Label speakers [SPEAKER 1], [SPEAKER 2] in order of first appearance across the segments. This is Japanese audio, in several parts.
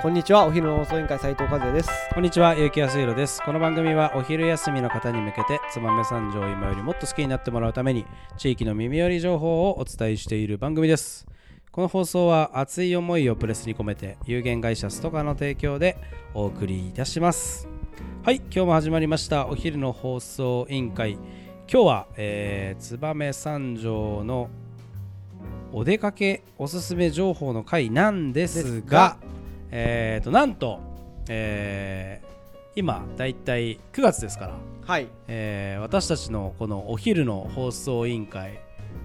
[SPEAKER 1] こんにちはお昼の放送委員会斉藤和也です
[SPEAKER 2] こんにちは、ゆうきやすいろです。この番組はお昼休みの方に向けて、燕三条を今よりもっと好きになってもらうために、地域の耳寄り情報をお伝えしている番組です。この放送は熱い思いをプレスに込めて、有限会社ストカの提供でお送りいたします。はい、今日も始まりました、お昼の放送委員会。今日は、えー、燕三条のお出かけおすすめ情報の回なんですがえー、となんと、えー今だいたい9月ですから、
[SPEAKER 1] はい。
[SPEAKER 2] えー私たちのこのお昼の放送委員会、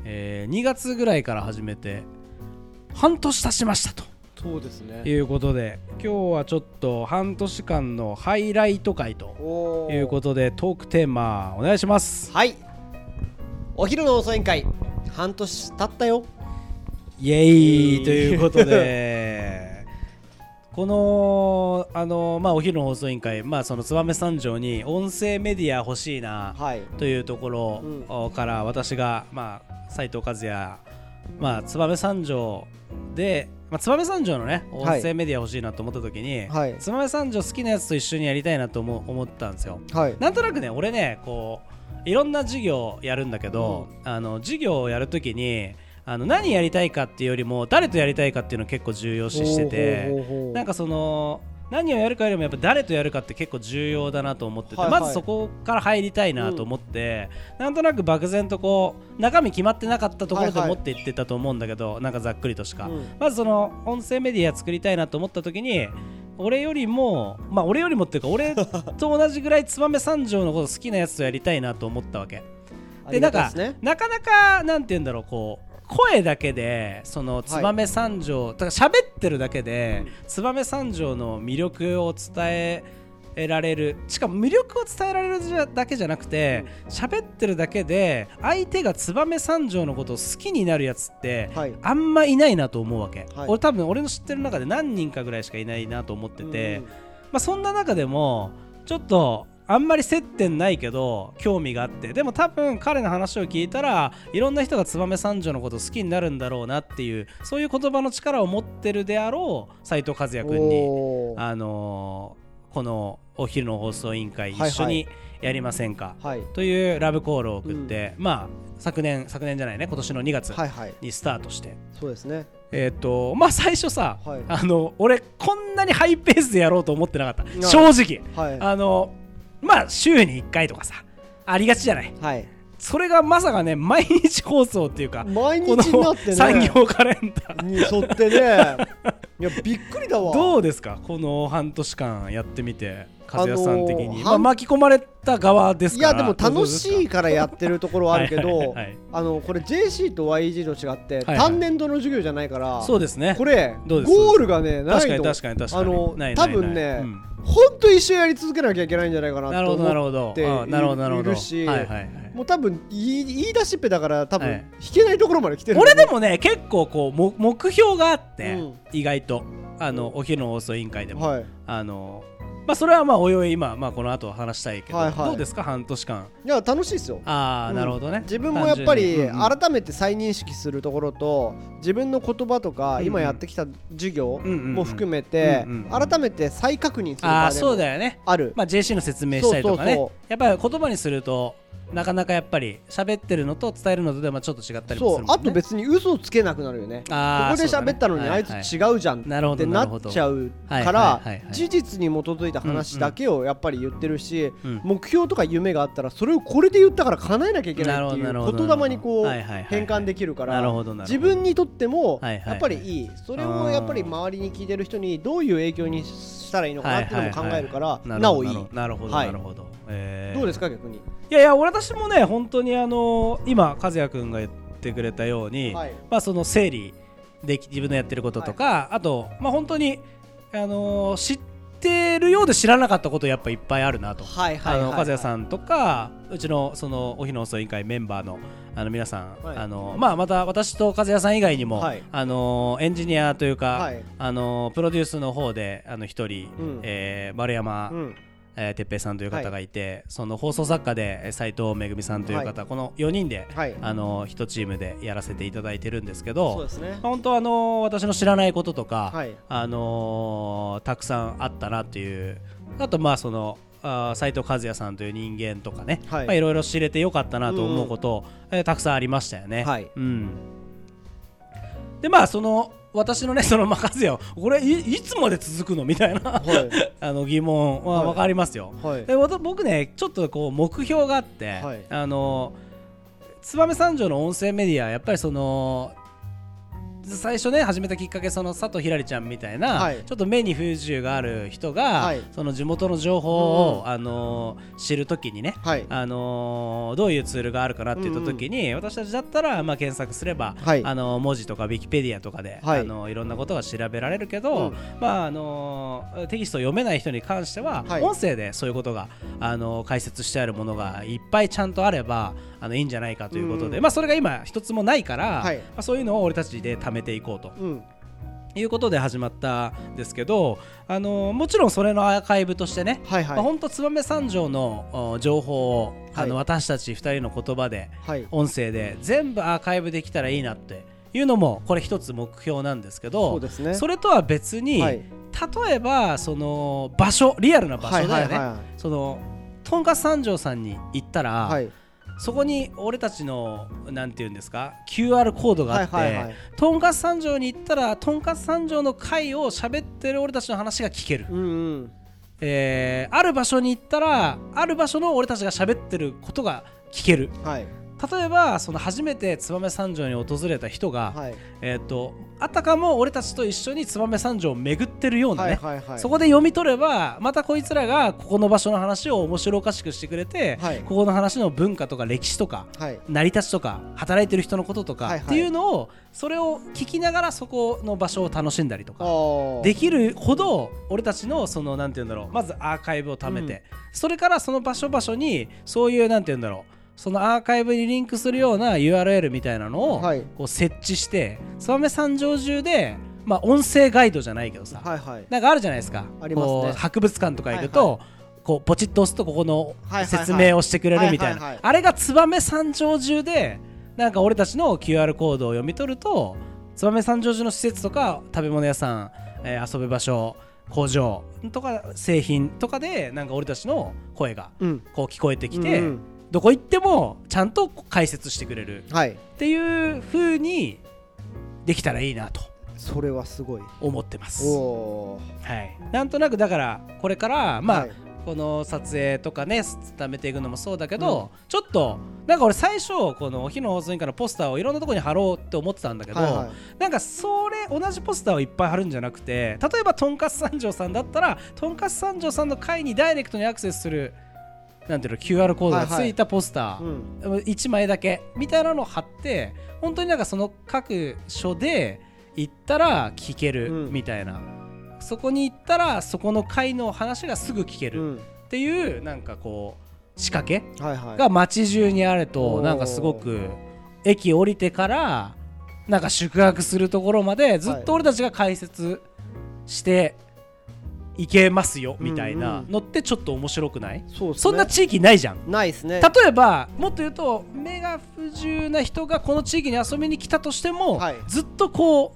[SPEAKER 2] えー2月ぐらいから始めて半年経ちましたと。
[SPEAKER 1] そうですね。
[SPEAKER 2] いうことで今日はちょっと半年間のハイライト回ということでトークテーマお願いします。
[SPEAKER 1] はい。お昼の放送委員会半年経ったよ。
[SPEAKER 2] イエーイ。ということで このあの、まあ、お昼の放送委員会、まあ、その燕三条に音声メディア欲しいな
[SPEAKER 1] はい。
[SPEAKER 2] というところから私が、まあ、斉藤和也、まあ、燕三条で、まあ、燕三条のね音
[SPEAKER 1] はい。
[SPEAKER 2] 声メディア欲しいなと思った時に、
[SPEAKER 1] はい。
[SPEAKER 2] 燕三条好きなやつと一緒にやりたいなと思思ったんですよ。
[SPEAKER 1] はい。
[SPEAKER 2] なんとなくね俺ねこういろんな授業やるんだけど、あの授業をやるときにあの何やりたいかっていうよりも誰とやりたいかっていうのを結構重要視しててなんかその何をやるかよりもやっぱ誰とやるかって結構重要だなと思ってて、
[SPEAKER 1] はいはい。
[SPEAKER 2] まずそこから入りたいなと思って、なんとなく漠然とこう中身決まってなかったところで
[SPEAKER 1] はいはい
[SPEAKER 2] 持っていってたと思うんだけど、なんかざっくりとしか、
[SPEAKER 1] うん。
[SPEAKER 2] まずその音声メディア作りたいなと思った時に俺よりもまあ俺よりもっていうか俺と同じぐらい燕三条のこと好きなやつとやりたいなと思ったわけ。でなんかなかなかなんて言うんだろうこう声だけでその燕三条、だから喋ってるだけで燕三条の魅力を伝えられる。しかも魅力を伝えられるだけじゃなくて喋ってるだけで相手が燕三条のことを好きになるやつって
[SPEAKER 1] はい。
[SPEAKER 2] あんまいないなと思うわけ、
[SPEAKER 1] はい。
[SPEAKER 2] 俺多分俺の知ってる中で何人かぐらいしかいないなと思ってて、
[SPEAKER 1] うん。
[SPEAKER 2] まあ、そんな中でもちょっとあんまり接点ないけど興味があってでも多分彼の話を聞いたらいろんな人が燕三条のことを好きになるんだろうなっていうそういう言葉の力を持ってるであろう斉藤和也君に、あのーこのお昼の放送委員会
[SPEAKER 1] はいはい。
[SPEAKER 2] 一緒にやりませんか、
[SPEAKER 1] はい。
[SPEAKER 2] というラブコールを送って、まあ昨年昨年じゃないね今年の2月
[SPEAKER 1] はいはい。
[SPEAKER 2] にスタートして、
[SPEAKER 1] そうですね。
[SPEAKER 2] えっ、とまあ最初さ、
[SPEAKER 1] はい。
[SPEAKER 2] あの俺こんなにハイペースでやろうと思ってなかった。
[SPEAKER 1] な
[SPEAKER 2] 正直。
[SPEAKER 1] はい。
[SPEAKER 2] あのまあ週に1回とかさありがちじゃない？
[SPEAKER 1] はい。
[SPEAKER 2] それがまさかね毎日放送っていうか
[SPEAKER 1] 毎
[SPEAKER 2] この
[SPEAKER 1] 日になってね。
[SPEAKER 2] 産業カレンダー。
[SPEAKER 1] に沿ってねいやびっくりだわ。
[SPEAKER 2] どうですか？この半年間やってみて和也さん的に、
[SPEAKER 1] あのー
[SPEAKER 2] まあ、巻き込まれた側ですか？ら
[SPEAKER 1] いやでも楽しいからやってるところはあるけ
[SPEAKER 2] はいはい
[SPEAKER 1] ど
[SPEAKER 2] はいはい。
[SPEAKER 1] あのこれ JC と YG と違って
[SPEAKER 2] はい
[SPEAKER 1] 単年度の授業じゃないから
[SPEAKER 2] そうですね。
[SPEAKER 1] これゴールがねないの
[SPEAKER 2] 確かに確かに
[SPEAKER 1] あの多分ね
[SPEAKER 2] うん。
[SPEAKER 1] ほんと一生やり続けなきゃいけないんじゃないかな
[SPEAKER 2] なるほどなるほど。
[SPEAKER 1] と思っているし
[SPEAKER 2] はいはいはい
[SPEAKER 1] もう多分言い言い出しっぺだから多分
[SPEAKER 2] はい。
[SPEAKER 1] 弾けないところまで来てる。
[SPEAKER 2] 俺でもね結構こうも目標があって、
[SPEAKER 1] うん。
[SPEAKER 2] 意外と。あのお昼の放送委員会でも、
[SPEAKER 1] はい。
[SPEAKER 2] あのまあそれはまあおいおい今、まあ、この後話したいけど、
[SPEAKER 1] はいはい。
[SPEAKER 2] どうですか？半年間。
[SPEAKER 1] いや楽しいですよ。
[SPEAKER 2] ああ、
[SPEAKER 1] うん。
[SPEAKER 2] なるほどね。
[SPEAKER 1] 自分もやっぱり
[SPEAKER 2] 単純に。うんうん。
[SPEAKER 1] 改めて再認識するところと自分の言葉とか今やってきた授業
[SPEAKER 2] うんうんうん。
[SPEAKER 1] も含めて
[SPEAKER 2] うんうんうん
[SPEAKER 1] 改めて再確認する
[SPEAKER 2] ああそうだよね。
[SPEAKER 1] ある。
[SPEAKER 2] まあ JC の説明したりとかね。
[SPEAKER 1] そうそう。
[SPEAKER 2] やっぱり言葉にするとなかなかやっぱり喋ってるのと伝えるのとではまあちょっと違ったりもするね。
[SPEAKER 1] そうあと別に嘘をつけなくなるよね。ここで喋ったのにあいつ違うじゃんってなっちゃう
[SPEAKER 2] はい。
[SPEAKER 1] から
[SPEAKER 2] はいはいはい
[SPEAKER 1] 事実に基づいた話だけをやっぱり言ってるし
[SPEAKER 2] うん
[SPEAKER 1] 目標とか夢があったらそれをこれで言ったから叶えなきゃいけないっていう
[SPEAKER 2] ど
[SPEAKER 1] 言霊にこう
[SPEAKER 2] はいはいはいはい。
[SPEAKER 1] 変換できるから自分にとっても
[SPEAKER 2] はいはいはい
[SPEAKER 1] やっぱりい。いそれをやっぱり周りに聞いてる人にどういう影響にしたらいいのかなっていうのも考えるから
[SPEAKER 2] な
[SPEAKER 1] おいい
[SPEAKER 2] ほどなるほど
[SPEAKER 1] はい
[SPEAKER 2] なるほど、えー。
[SPEAKER 1] どうですか逆に？
[SPEAKER 2] いやいや私もね本当にあの今和也君が言ってくれたように、
[SPEAKER 1] はい。
[SPEAKER 2] まあその整理でき自分のやってることとか、あとまあ本当にあのー知ってるようで知らなかったことやっぱいっぱいあるなと。
[SPEAKER 1] はいはい
[SPEAKER 2] 和也
[SPEAKER 1] ん
[SPEAKER 2] さんとかうちのそのお日の放送委員会メンバーのあの皆さん、
[SPEAKER 1] はい。
[SPEAKER 2] あのまあまた私と和也さん以外にも、
[SPEAKER 1] はい。
[SPEAKER 2] あのエンジニアというか、
[SPEAKER 1] はい。
[SPEAKER 2] あのプロデュースの方であの一人、
[SPEAKER 1] うん。
[SPEAKER 2] えー丸山、
[SPEAKER 1] うん
[SPEAKER 2] えー、てっぺいさんという方がいて、その放送作家で斉藤めぐみさんという方、この4人で、
[SPEAKER 1] はい。
[SPEAKER 2] あの一チームでやらせていただいてるんですけど
[SPEAKER 1] ね。
[SPEAKER 2] 本当あの私の知らないこととか、
[SPEAKER 1] はい。
[SPEAKER 2] あのーたくさんあったなっていうあとまあそのあー斉藤和也さんという人間とかね、
[SPEAKER 1] はい。
[SPEAKER 2] いまあ、いろいろ知れてよかったなと思うこと、えーたくさんありましたよね。
[SPEAKER 1] はい。
[SPEAKER 2] うん、でまあその私のねそのまあ和也これいいつまで続くの？みたいな。
[SPEAKER 1] はい。
[SPEAKER 2] あの疑問は
[SPEAKER 1] はい。
[SPEAKER 2] 分かりますよ。
[SPEAKER 1] はい。
[SPEAKER 2] で僕ねちょっとこう目標があって、
[SPEAKER 1] はい。
[SPEAKER 2] あの燕三条の音声メディアやっぱりその最初ね始めたきっかけその佐藤ひらりちゃんみたいな、
[SPEAKER 1] はい。
[SPEAKER 2] ちょっと目に不自由がある人が、
[SPEAKER 1] はい。
[SPEAKER 2] その地元の情報を、あの知るときにね、
[SPEAKER 1] はい。
[SPEAKER 2] あのーどういうツールがあるかなって言った時に、私たちだったら、まあ、検索すれば、
[SPEAKER 1] はい。
[SPEAKER 2] あの文字とかウィキペディアとかで、
[SPEAKER 1] はい。
[SPEAKER 2] いあのいろんなことが調べられるけど、
[SPEAKER 1] うん。
[SPEAKER 2] まああのーテキストを読めない人に関しては、
[SPEAKER 1] はい。
[SPEAKER 2] 音声でそういうことが、あのー解説してあるものがいっぱいちゃんとあればあのいいんじゃないかということで、
[SPEAKER 1] うん。
[SPEAKER 2] まあ、それが今一つもないから、
[SPEAKER 1] はい。
[SPEAKER 2] まあ、そういうのを俺たちで貯めていこうと。
[SPEAKER 1] うん。
[SPEAKER 2] いうことで始まったんですけど、あのーもちろんそれのアーカイブとしてね、
[SPEAKER 1] はいはい。
[SPEAKER 2] まあ、本当燕三条のお情報を、あの
[SPEAKER 1] はい。
[SPEAKER 2] 私たち2人の言葉で
[SPEAKER 1] はい。
[SPEAKER 2] 音声で全部アーカイブできたらいいなっていうのもこれ一つ目標なんですけど
[SPEAKER 1] そうですね。
[SPEAKER 2] それとは別に、
[SPEAKER 1] はい。
[SPEAKER 2] 例えばその場所リアルな場所だよね、
[SPEAKER 1] はいはい
[SPEAKER 2] そのとんかつ三条さんに行ったら、
[SPEAKER 1] はい
[SPEAKER 2] そこに俺たちのなんていうんですか QR コードがあって、
[SPEAKER 1] はいはいはい。
[SPEAKER 2] とんかつ三条に行ったらとんかつ三条の会を喋ってる俺たちの話が聞ける、
[SPEAKER 1] うんうん。
[SPEAKER 2] えーある場所に行ったらある場所の俺たちが喋ってることが聞ける。
[SPEAKER 1] はい
[SPEAKER 2] 例えばその初めて燕三条に訪れた人が、
[SPEAKER 1] はい。
[SPEAKER 2] えー、とあたかも俺たちと一緒に燕三条を巡ってるようなね、
[SPEAKER 1] はいはいはい。
[SPEAKER 2] そこで読み取ればまたこいつらがここの場所の話を面白おかしくしてくれて、
[SPEAKER 1] はい。
[SPEAKER 2] ここの話の文化とか歴史とか
[SPEAKER 1] はい。
[SPEAKER 2] 成り立ちとか働いてる人のこととか、
[SPEAKER 1] はいはい。
[SPEAKER 2] っていうのをそれを聞きながらそこの場所を楽しんだりとか
[SPEAKER 1] あ
[SPEAKER 2] できるほど俺たちのそのなんて言うんだろうまずアーカイブを貯めて、それからその場所場所にそういうなんて言うんだろうそのアーカイブにリンクするような URL みたいなのを
[SPEAKER 1] はい。
[SPEAKER 2] こう設置して燕三条中でまあ音声ガイドじゃないけどさ、
[SPEAKER 1] はいはい。
[SPEAKER 2] なんかあるじゃないですか。
[SPEAKER 1] ありますね。
[SPEAKER 2] 博物館とか行くと、こうポチッと押すとここの
[SPEAKER 1] はいはいはい。
[SPEAKER 2] 説明をしてくれるみたい
[SPEAKER 1] はいはいは
[SPEAKER 2] ない。あれが燕三条中でなんか俺たちの QR コードを読み取ると燕三条中の施設とか食べ物屋さん、えー遊ぶ場所工場とか製品とかでなんか俺たちの声が
[SPEAKER 1] うん。
[SPEAKER 2] こう聞こえてきて、
[SPEAKER 1] うんうん
[SPEAKER 2] どこ行ってもちゃんと解説してくれる。
[SPEAKER 1] はい。
[SPEAKER 2] っていう風にできたらいいなと。
[SPEAKER 1] それはすごい。
[SPEAKER 2] 思ってます。はい、なんとなくだからこれからまあ、
[SPEAKER 1] はい。
[SPEAKER 2] この撮影とかね伝めていくのもそうだけど、ちょっとなんか俺最初このお昼の放送委員会のポスターをいろんなところに貼ろうって思ってたんだけど、
[SPEAKER 1] はいはい。
[SPEAKER 2] なんかそれ同じポスターをいっぱい貼るんじゃなくて例えばとんかつ三条さんだったらとんかつ三条さんの会にダイレクトにアクセスするなんていうの QR コードがついたポスター、
[SPEAKER 1] うん。
[SPEAKER 2] 1枚だけ。みたいなのを貼って本当になんかその各所で行ったら聞ける
[SPEAKER 1] うん。
[SPEAKER 2] みたいな、そこに行ったらそこの会の話がすぐ聞ける
[SPEAKER 1] うん。
[SPEAKER 2] っていうなんかこう仕掛けが街中にあるとなんかすごく駅降りてからなんか宿泊するところまでずっと俺たちが解説していけますよみたいなのってちょっと面白くない、
[SPEAKER 1] そうっすね。
[SPEAKER 2] そんな地域ないじゃん。
[SPEAKER 1] ないですね。
[SPEAKER 2] 例えばもっと言うと目が不自由な人がこの地域に遊びに来たとしても、
[SPEAKER 1] はい。
[SPEAKER 2] ずっとこ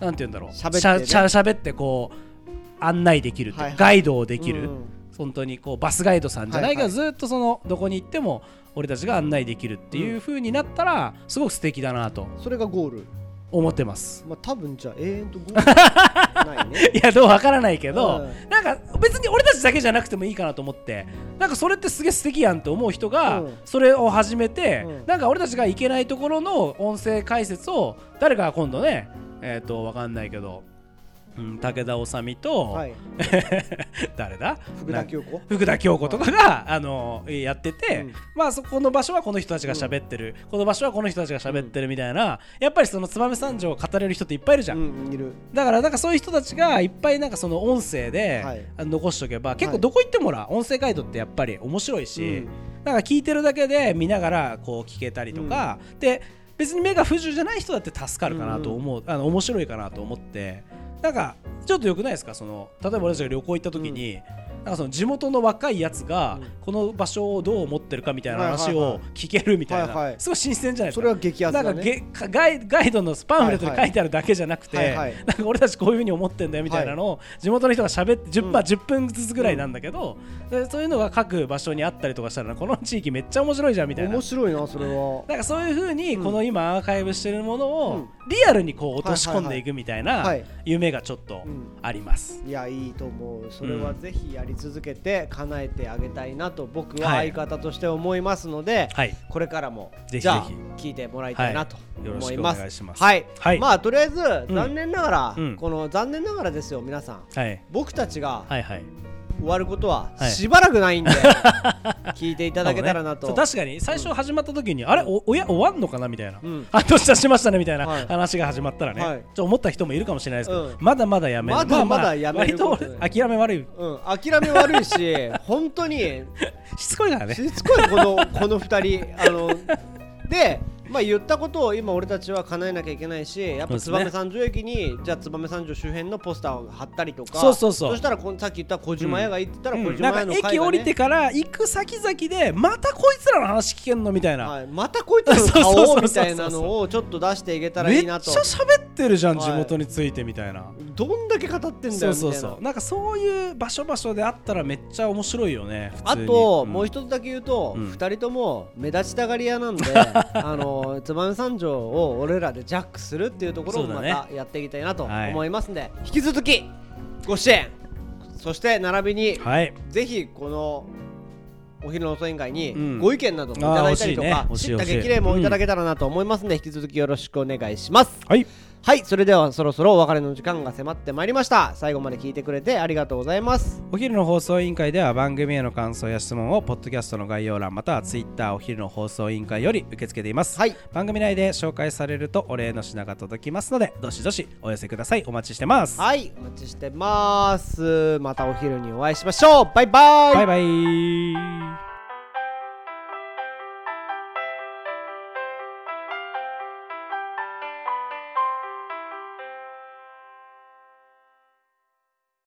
[SPEAKER 2] うなんて言うんだろう。
[SPEAKER 1] 喋ってね。
[SPEAKER 2] しゃしゃしゃべってこう案内できる
[SPEAKER 1] はいはい。
[SPEAKER 2] ガイドをできる、
[SPEAKER 1] うん
[SPEAKER 2] 本当にこうバスガイドさんじゃないけど、
[SPEAKER 1] はい。
[SPEAKER 2] ずっとそのどこに行っても俺たちが案内できるっていう風になったらすごく素敵だなと。
[SPEAKER 1] それがゴール
[SPEAKER 2] 思ってます。
[SPEAKER 1] まあ多分じゃあ永遠とゴールないね。
[SPEAKER 2] いやどうわからないけど、
[SPEAKER 1] うん。
[SPEAKER 2] なんか別に俺たちだけじゃなくてもいいかなと思って。なんかそれってすげえ素敵やんって思う人が
[SPEAKER 1] うん。
[SPEAKER 2] それを始めて、
[SPEAKER 1] うん。
[SPEAKER 2] なんか俺たちが行けないところの音声解説を誰かが今度ねえっ、とわかんないけど、うん、武田修美と、
[SPEAKER 1] はい。
[SPEAKER 2] 誰だ？
[SPEAKER 1] 福田京子。
[SPEAKER 2] 福田京子とかが、あのやってて、
[SPEAKER 1] うん。
[SPEAKER 2] まあそこの場所はこの人たちが喋ってる、この場所はこの人たちが喋ってるみたいな、やっぱりその燕三条を語れる人っていっぱいいるじゃん、
[SPEAKER 1] うんいる。
[SPEAKER 2] だからなんかそういう人たちがいっぱいなんかその音声で
[SPEAKER 1] はい。
[SPEAKER 2] 残しとけば結構
[SPEAKER 1] はい
[SPEAKER 2] どこ行ってもほら音声ガイドってやっぱり面白いし、
[SPEAKER 1] うん。
[SPEAKER 2] なんか聞いてるだけで見ながらこう聞けたりとか、で別に目が不自由じゃない人だって助かるかなと思う、あの面白いかなと思ってなんかちょっとよくないですか？その例えば私が旅行行った時に、なんかその地元の若いやつが
[SPEAKER 1] うん。
[SPEAKER 2] この場所をどう思ってるかみたいな話を聞けるみたいな。いすごい新鮮じゃないですか。
[SPEAKER 1] それは激アツだね。
[SPEAKER 2] なんかガイガイドのパンフレットに書いてあるだけじゃなくて、なんか俺たちこういうふうに思ってんだよみたいなのを地元の人が喋って10分、
[SPEAKER 1] うん。
[SPEAKER 2] 10分ずつぐらいなんだけど、でそういうのが各場所にあったりとかしたらこの地域めっちゃ面白いじゃんみたいな。
[SPEAKER 1] 面白いなそれは。
[SPEAKER 2] なんかそういうふうに
[SPEAKER 1] うん
[SPEAKER 2] この今アーカイブしてるもの
[SPEAKER 1] う
[SPEAKER 2] を
[SPEAKER 1] ん。
[SPEAKER 2] リアルにこう落とし込んでいくみたいな
[SPEAKER 1] はい
[SPEAKER 2] 夢がちょっと
[SPEAKER 1] うん
[SPEAKER 2] あります。
[SPEAKER 1] いやいいと思う。それはぜひやり続けて叶えてあげたいなと僕は
[SPEAKER 2] はい。
[SPEAKER 1] 相方として思いますので、
[SPEAKER 2] はい、
[SPEAKER 1] これからも
[SPEAKER 2] ぜひぜひ。
[SPEAKER 1] 聞いてもらいたいなと思います。はい、
[SPEAKER 2] はい。
[SPEAKER 1] まあとりあえず
[SPEAKER 2] うん。
[SPEAKER 1] 残念ながら、
[SPEAKER 2] うん。
[SPEAKER 1] この残念ながらですよ皆さん。
[SPEAKER 2] はい、
[SPEAKER 1] 僕たちが
[SPEAKER 2] はい、はい。
[SPEAKER 1] 終わることは
[SPEAKER 2] はい。
[SPEAKER 1] しばらくないんで、聞いていただけたらなと、
[SPEAKER 2] そう確かに最初始まった時に、あれおおや終わんのかなみたいな、
[SPEAKER 1] うん。
[SPEAKER 2] 半年経ちましたねみたいな
[SPEAKER 1] はい。
[SPEAKER 2] 話が始まったらね、
[SPEAKER 1] はい。
[SPEAKER 2] ちょ思った人もいるかもしれないですけど、
[SPEAKER 1] うん。
[SPEAKER 2] まだまだやめる。
[SPEAKER 1] まだまだ
[SPEAKER 2] ああ
[SPEAKER 1] やめる
[SPEAKER 2] 割と。
[SPEAKER 1] こと
[SPEAKER 2] 俺諦め悪い。
[SPEAKER 1] うん、諦め悪いし 本当に。
[SPEAKER 2] しつこいからね。
[SPEAKER 1] しつこいこのこの2人。あのでまあ言ったことを今俺たちは叶えなきゃいけないしやっぱ燕三条駅にじゃあ燕三条周辺のポスターを貼ったりとか
[SPEAKER 2] そうそうそう。
[SPEAKER 1] そしたらさっき言った小島屋が行ってたら小島屋の会が、ね。
[SPEAKER 2] 駅降りてから行く先々でまたこいつらの話聞けんのみたいな、
[SPEAKER 1] はい、またこいつらの顔みたいなのをちょっと出していけたら
[SPEAKER 2] めっちゃ
[SPEAKER 1] いいなと
[SPEAKER 2] 喋ってるじゃん、
[SPEAKER 1] はい。
[SPEAKER 2] 地元についてみたいな。
[SPEAKER 1] どんだけ語ってんだよ
[SPEAKER 2] そうそうそう。な。んかそういう場所場所であったらめっちゃ面白いよね普
[SPEAKER 1] あと、
[SPEAKER 2] ん。
[SPEAKER 1] もう一つだけ言うと、
[SPEAKER 2] うん。
[SPEAKER 1] 二人とも目立ちたがり屋なんで あの燕三条を俺らでジャックするっていうところもまたやっていきたいなと
[SPEAKER 2] はい。
[SPEAKER 1] 思いますんで、引き続きご支援。そして並びに、
[SPEAKER 2] はい。
[SPEAKER 1] ぜひこのお昼の遅い委員会に
[SPEAKER 2] うん。
[SPEAKER 1] ご意見などもいただいたりとか、
[SPEAKER 2] あー欲しいね。欲しい
[SPEAKER 1] 知った激励もいただけたらなと思いますんで、引き続きよろしくお願いします。
[SPEAKER 2] はい
[SPEAKER 1] はい、それではそろそろお別れの時間が迫ってまいりました。最後まで聞いてくれてありがとうございます。
[SPEAKER 2] お昼の放送委員会では番組への感想や質問をポッドキャストの概要欄またはツイッターお昼の放送委員会より受け付けています、
[SPEAKER 1] はい、
[SPEAKER 2] 番組内で紹介されるとお礼の品が届きますのでどしどしお寄せくださいお待ちしてます
[SPEAKER 1] はい、お待ちしてます。またお昼にお会いしましょう。バイバイ。
[SPEAKER 2] バイバイ